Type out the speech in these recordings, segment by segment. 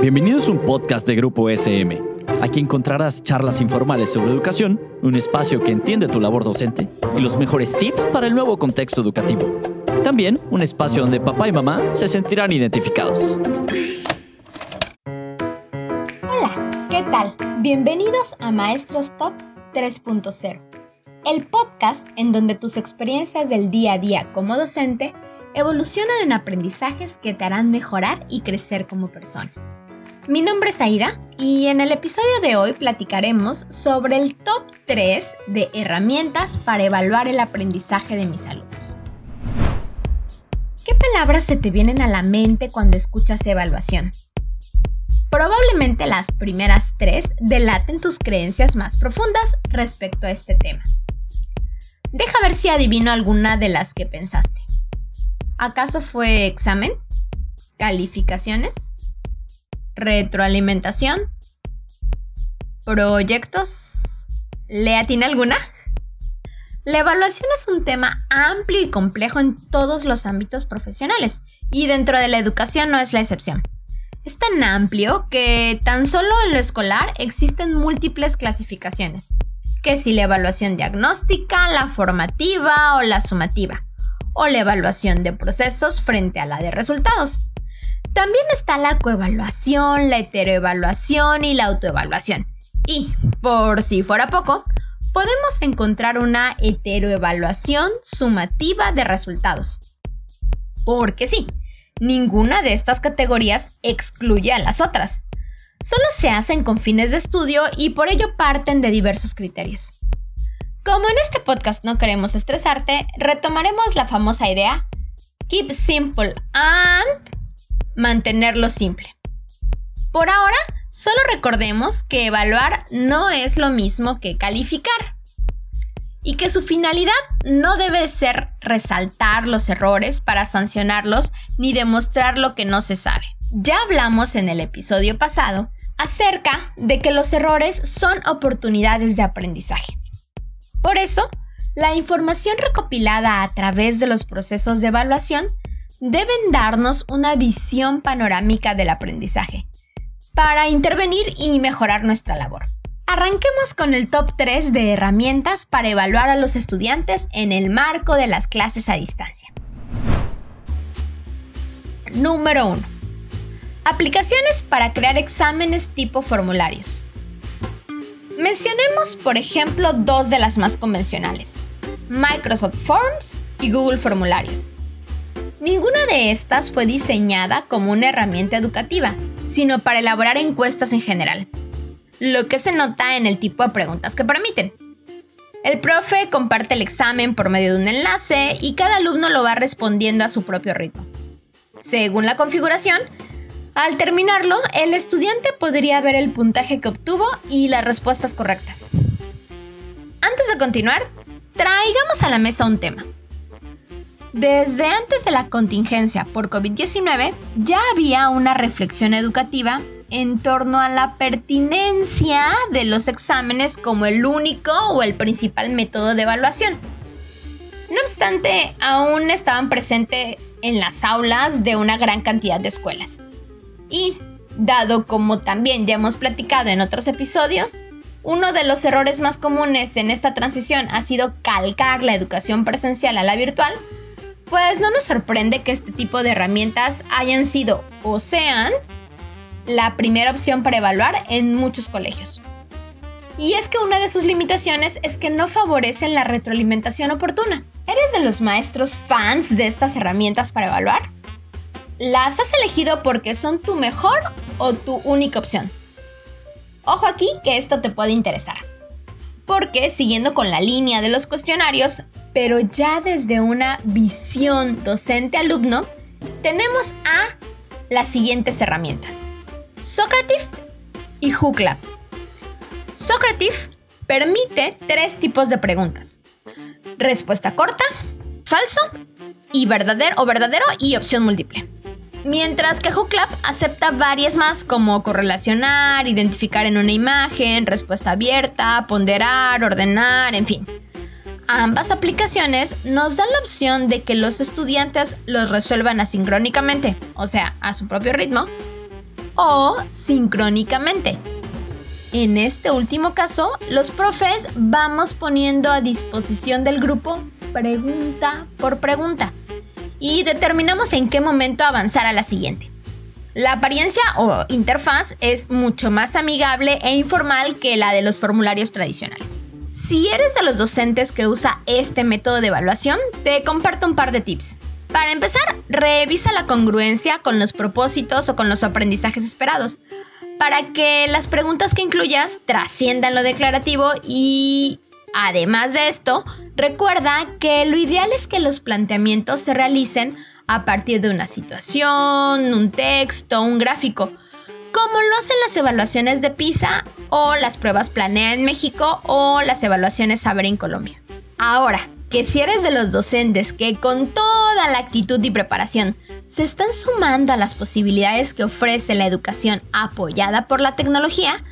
Bienvenidos a un podcast de Grupo SM. Aquí encontrarás charlas informales sobre educación, un espacio que entiende tu labor docente y los mejores tips para el nuevo contexto educativo. También un espacio donde papá y mamá se sentirán identificados. Hola, ¿qué tal? Bienvenidos a Maestros Top 3.0, el podcast en donde tus experiencias del día a día como docente evolucionan en aprendizajes que te harán mejorar y crecer como persona. Mi nombre es Aida y en el episodio de hoy platicaremos sobre el top 3 de herramientas para evaluar el aprendizaje de mis alumnos. ¿Qué palabras se te vienen a la mente cuando escuchas evaluación? Probablemente las primeras tres delaten tus creencias más profundas respecto a este tema. Deja ver si adivino alguna de las que pensaste. ¿Acaso fue examen? ¿Calificaciones? ¿Retroalimentación? ¿Proyectos? ¿Le atina alguna? La evaluación es un tema amplio y complejo en todos los ámbitos profesionales, y dentro de la educación no es la excepción. Es tan amplio que tan solo en lo escolar existen múltiples clasificaciones, que si la evaluación diagnóstica, la formativa o la sumativa o la evaluación de procesos frente a la de resultados. También está la coevaluación, la heteroevaluación y la autoevaluación. Y, por si fuera poco, podemos encontrar una heteroevaluación sumativa de resultados. Porque sí, ninguna de estas categorías excluye a las otras. Solo se hacen con fines de estudio y por ello parten de diversos criterios. Como en este podcast no queremos estresarte, retomaremos la famosa idea Keep Simple and mantenerlo simple. Por ahora, solo recordemos que evaluar no es lo mismo que calificar y que su finalidad no debe ser resaltar los errores para sancionarlos ni demostrar lo que no se sabe. Ya hablamos en el episodio pasado acerca de que los errores son oportunidades de aprendizaje. Por eso, la información recopilada a través de los procesos de evaluación deben darnos una visión panorámica del aprendizaje para intervenir y mejorar nuestra labor. Arranquemos con el top 3 de herramientas para evaluar a los estudiantes en el marco de las clases a distancia. Número 1. Aplicaciones para crear exámenes tipo formularios. Mencionemos, por ejemplo, dos de las más convencionales, Microsoft Forms y Google Formularios. Ninguna de estas fue diseñada como una herramienta educativa, sino para elaborar encuestas en general, lo que se nota en el tipo de preguntas que permiten. El profe comparte el examen por medio de un enlace y cada alumno lo va respondiendo a su propio ritmo. Según la configuración, al terminarlo, el estudiante podría ver el puntaje que obtuvo y las respuestas correctas. Antes de continuar, traigamos a la mesa un tema. Desde antes de la contingencia por COVID-19 ya había una reflexión educativa en torno a la pertinencia de los exámenes como el único o el principal método de evaluación. No obstante, aún estaban presentes en las aulas de una gran cantidad de escuelas. Y, dado como también ya hemos platicado en otros episodios, uno de los errores más comunes en esta transición ha sido calcar la educación presencial a la virtual, pues no nos sorprende que este tipo de herramientas hayan sido o sean la primera opción para evaluar en muchos colegios. Y es que una de sus limitaciones es que no favorecen la retroalimentación oportuna. ¿Eres de los maestros fans de estas herramientas para evaluar? ¿Las has elegido porque son tu mejor o tu única opción? Ojo aquí que esto te puede interesar. Porque siguiendo con la línea de los cuestionarios, pero ya desde una visión docente-alumno, tenemos a las siguientes herramientas. Socrative y Hooklab. Socrative permite tres tipos de preguntas. Respuesta corta, falso y verdadero o verdadero y opción múltiple. Mientras que Hooklab acepta varias más como correlacionar, identificar en una imagen, respuesta abierta, ponderar, ordenar, en fin. Ambas aplicaciones nos dan la opción de que los estudiantes los resuelvan asincrónicamente, o sea, a su propio ritmo, o sincrónicamente. En este último caso, los profes vamos poniendo a disposición del grupo pregunta por pregunta y determinamos en qué momento avanzar a la siguiente. La apariencia o interfaz es mucho más amigable e informal que la de los formularios tradicionales. Si eres de los docentes que usa este método de evaluación, te comparto un par de tips. Para empezar, revisa la congruencia con los propósitos o con los aprendizajes esperados, para que las preguntas que incluyas trasciendan lo declarativo y, además de esto, recuerda que lo ideal es que los planteamientos se realicen a partir de una situación, un texto, un gráfico, como lo hacen las evaluaciones de PISA o las pruebas Planea en México o las evaluaciones Saber en Colombia. Ahora, que si eres de los docentes que con toda la actitud y preparación se están sumando a las posibilidades que ofrece la educación apoyada por la tecnología,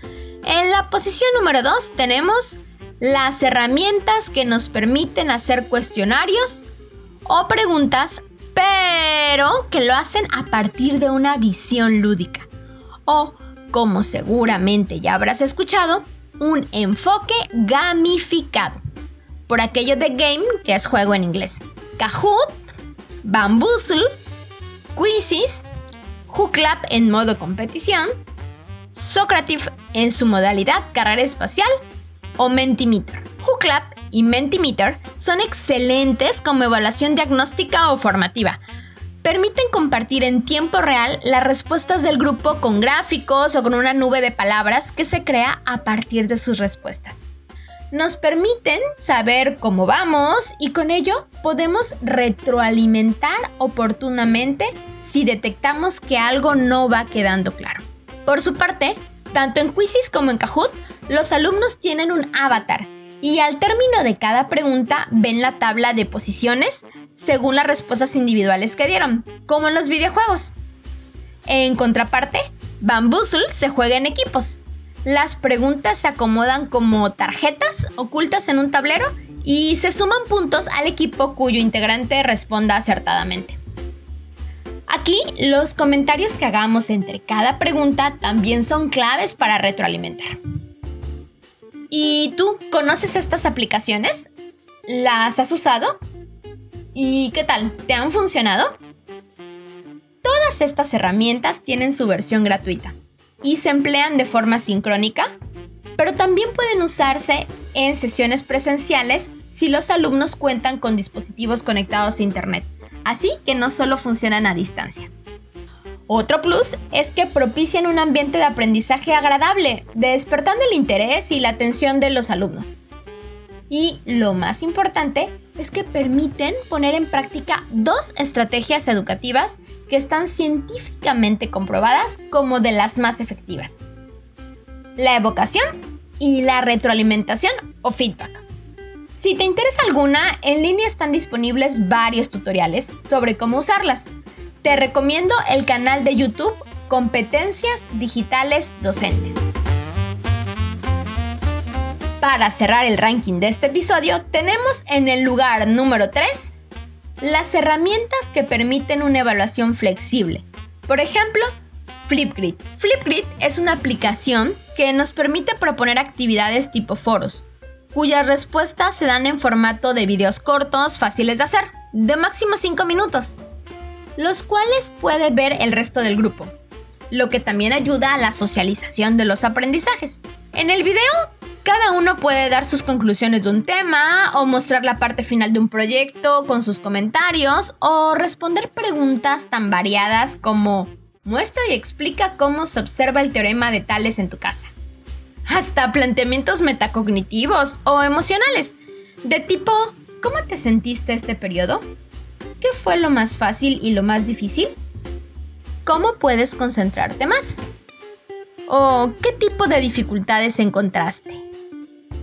en la posición número 2 tenemos las herramientas que nos permiten hacer cuestionarios o preguntas pero que lo hacen a partir de una visión lúdica. O, como seguramente ya habrás escuchado, un enfoque gamificado. Por aquello de game, que es juego en inglés. Kahoot, Bamboozle, Quizzes, Hooklab en modo competición, Socrative en su modalidad carrera espacial o Mentimeter. Hooklab y Mentimeter son excelentes como evaluación diagnóstica o formativa. Permiten compartir en tiempo real las respuestas del grupo con gráficos o con una nube de palabras que se crea a partir de sus respuestas. Nos permiten saber cómo vamos y con ello podemos retroalimentar oportunamente si detectamos que algo no va quedando claro. Por su parte, tanto en Quizzes como en Kahoot, los alumnos tienen un avatar y al término de cada pregunta ven la tabla de posiciones según las respuestas individuales que dieron, como en los videojuegos. En contraparte, Bamboozle se juega en equipos. Las preguntas se acomodan como tarjetas ocultas en un tablero y se suman puntos al equipo cuyo integrante responda acertadamente. Aquí los comentarios que hagamos entre cada pregunta también son claves para retroalimentar. ¿Y tú conoces estas aplicaciones? ¿Las has usado? ¿Y qué tal? ¿Te han funcionado? Todas estas herramientas tienen su versión gratuita y se emplean de forma sincrónica, pero también pueden usarse en sesiones presenciales si los alumnos cuentan con dispositivos conectados a Internet, así que no solo funcionan a distancia. Otro plus es que propician un ambiente de aprendizaje agradable, despertando el interés y la atención de los alumnos. Y lo más importante es que permiten poner en práctica dos estrategias educativas que están científicamente comprobadas como de las más efectivas. La evocación y la retroalimentación o feedback. Si te interesa alguna, en línea están disponibles varios tutoriales sobre cómo usarlas te recomiendo el canal de YouTube Competencias Digitales Docentes. Para cerrar el ranking de este episodio, tenemos en el lugar número 3 las herramientas que permiten una evaluación flexible. Por ejemplo, Flipgrid. Flipgrid es una aplicación que nos permite proponer actividades tipo foros, cuyas respuestas se dan en formato de videos cortos fáciles de hacer, de máximo 5 minutos los cuales puede ver el resto del grupo, lo que también ayuda a la socialización de los aprendizajes. En el video, cada uno puede dar sus conclusiones de un tema o mostrar la parte final de un proyecto con sus comentarios o responder preguntas tan variadas como muestra y explica cómo se observa el teorema de Tales en tu casa. Hasta planteamientos metacognitivos o emocionales, de tipo ¿cómo te sentiste este periodo? ¿Qué fue lo más fácil y lo más difícil? ¿Cómo puedes concentrarte más? ¿O qué tipo de dificultades encontraste?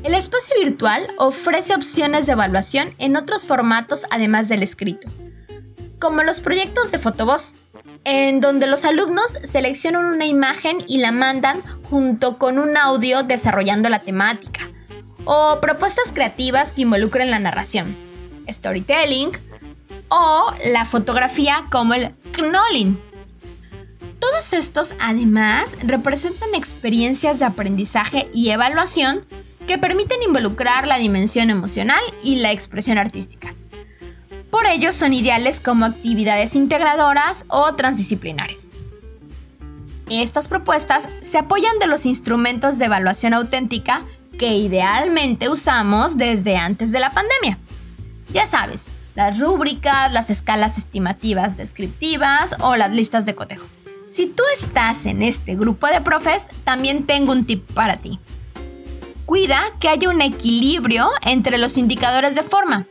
El espacio virtual ofrece opciones de evaluación en otros formatos además del escrito, como los proyectos de fotovoz, en donde los alumnos seleccionan una imagen y la mandan junto con un audio desarrollando la temática, o propuestas creativas que involucren la narración, storytelling, o la fotografía como el knolling. Todos estos además representan experiencias de aprendizaje y evaluación que permiten involucrar la dimensión emocional y la expresión artística. Por ello son ideales como actividades integradoras o transdisciplinares. Estas propuestas se apoyan de los instrumentos de evaluación auténtica que idealmente usamos desde antes de la pandemia. Ya sabes, las rúbricas, las escalas estimativas descriptivas o las listas de cotejo. Si tú estás en este grupo de profes, también tengo un tip para ti. Cuida que haya un equilibrio entre los indicadores de forma,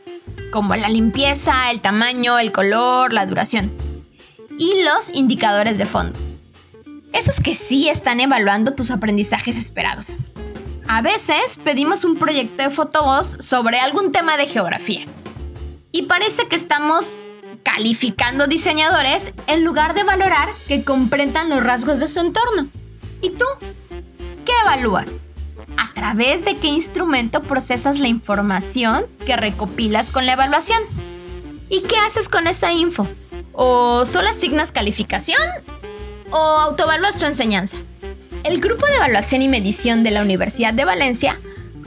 como la limpieza, el tamaño, el color, la duración, y los indicadores de fondo. Esos que sí están evaluando tus aprendizajes esperados. A veces pedimos un proyecto de fotovoz sobre algún tema de geografía. Y parece que estamos calificando diseñadores en lugar de valorar que comprendan los rasgos de su entorno. ¿Y tú? ¿Qué evalúas? ¿A través de qué instrumento procesas la información que recopilas con la evaluación? ¿Y qué haces con esa info? ¿O solo asignas calificación? ¿O autoevalúas tu enseñanza? El Grupo de Evaluación y Medición de la Universidad de Valencia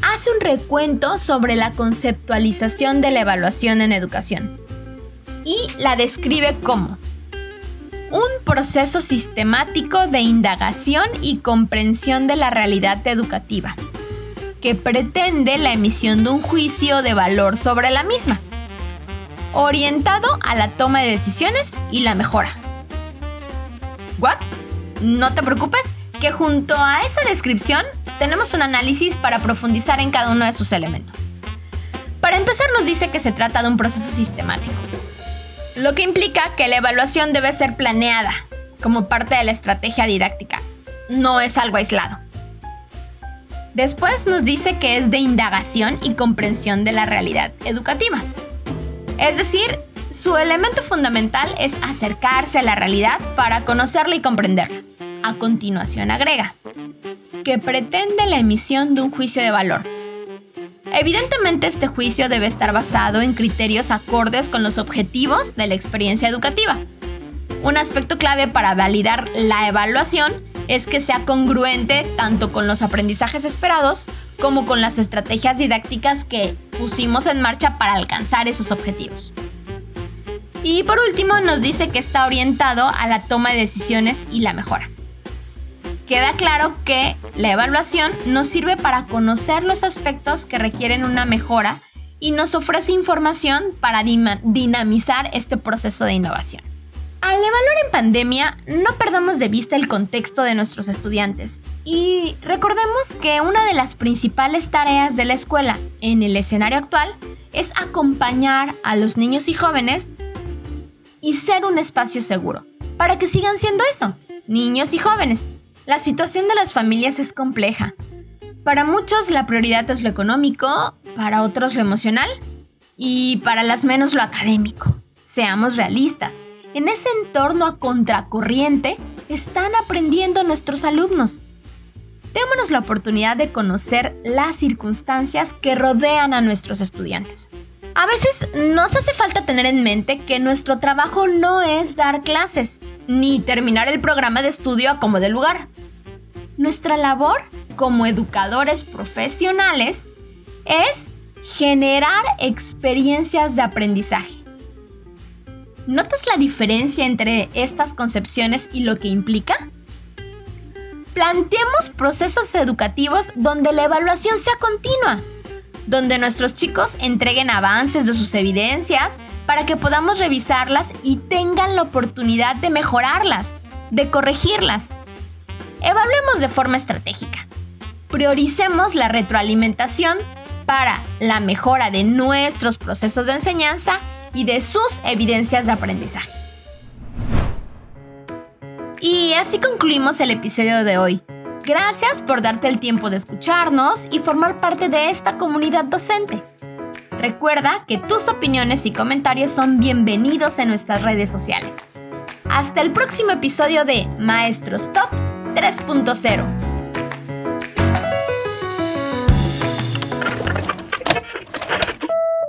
hace un recuento sobre la conceptualización de la evaluación en educación y la describe como un proceso sistemático de indagación y comprensión de la realidad educativa, que pretende la emisión de un juicio de valor sobre la misma, orientado a la toma de decisiones y la mejora. ¿What? No te preocupes, que junto a esa descripción tenemos un análisis para profundizar en cada uno de sus elementos. Para empezar nos dice que se trata de un proceso sistemático, lo que implica que la evaluación debe ser planeada como parte de la estrategia didáctica, no es algo aislado. Después nos dice que es de indagación y comprensión de la realidad educativa. Es decir, su elemento fundamental es acercarse a la realidad para conocerla y comprenderla. A continuación agrega, que pretende la emisión de un juicio de valor. Evidentemente este juicio debe estar basado en criterios acordes con los objetivos de la experiencia educativa. Un aspecto clave para validar la evaluación es que sea congruente tanto con los aprendizajes esperados como con las estrategias didácticas que pusimos en marcha para alcanzar esos objetivos. Y por último nos dice que está orientado a la toma de decisiones y la mejora. Queda claro que la evaluación nos sirve para conocer los aspectos que requieren una mejora y nos ofrece información para dinamizar este proceso de innovación. Al evaluar en pandemia, no perdamos de vista el contexto de nuestros estudiantes y recordemos que una de las principales tareas de la escuela en el escenario actual es acompañar a los niños y jóvenes y ser un espacio seguro para que sigan siendo eso, niños y jóvenes. La situación de las familias es compleja. Para muchos la prioridad es lo económico, para otros lo emocional y para las menos lo académico. Seamos realistas. En ese entorno a contracorriente están aprendiendo nuestros alumnos. Démonos la oportunidad de conocer las circunstancias que rodean a nuestros estudiantes. A veces nos hace falta tener en mente que nuestro trabajo no es dar clases, ni terminar el programa de estudio a como de lugar. Nuestra labor como educadores profesionales es generar experiencias de aprendizaje. ¿Notas la diferencia entre estas concepciones y lo que implica? Planteemos procesos educativos donde la evaluación sea continua donde nuestros chicos entreguen avances de sus evidencias para que podamos revisarlas y tengan la oportunidad de mejorarlas, de corregirlas. Evaluemos de forma estratégica. Prioricemos la retroalimentación para la mejora de nuestros procesos de enseñanza y de sus evidencias de aprendizaje. Y así concluimos el episodio de hoy. Gracias por darte el tiempo de escucharnos y formar parte de esta comunidad docente. Recuerda que tus opiniones y comentarios son bienvenidos en nuestras redes sociales. Hasta el próximo episodio de Maestros Top 3.0.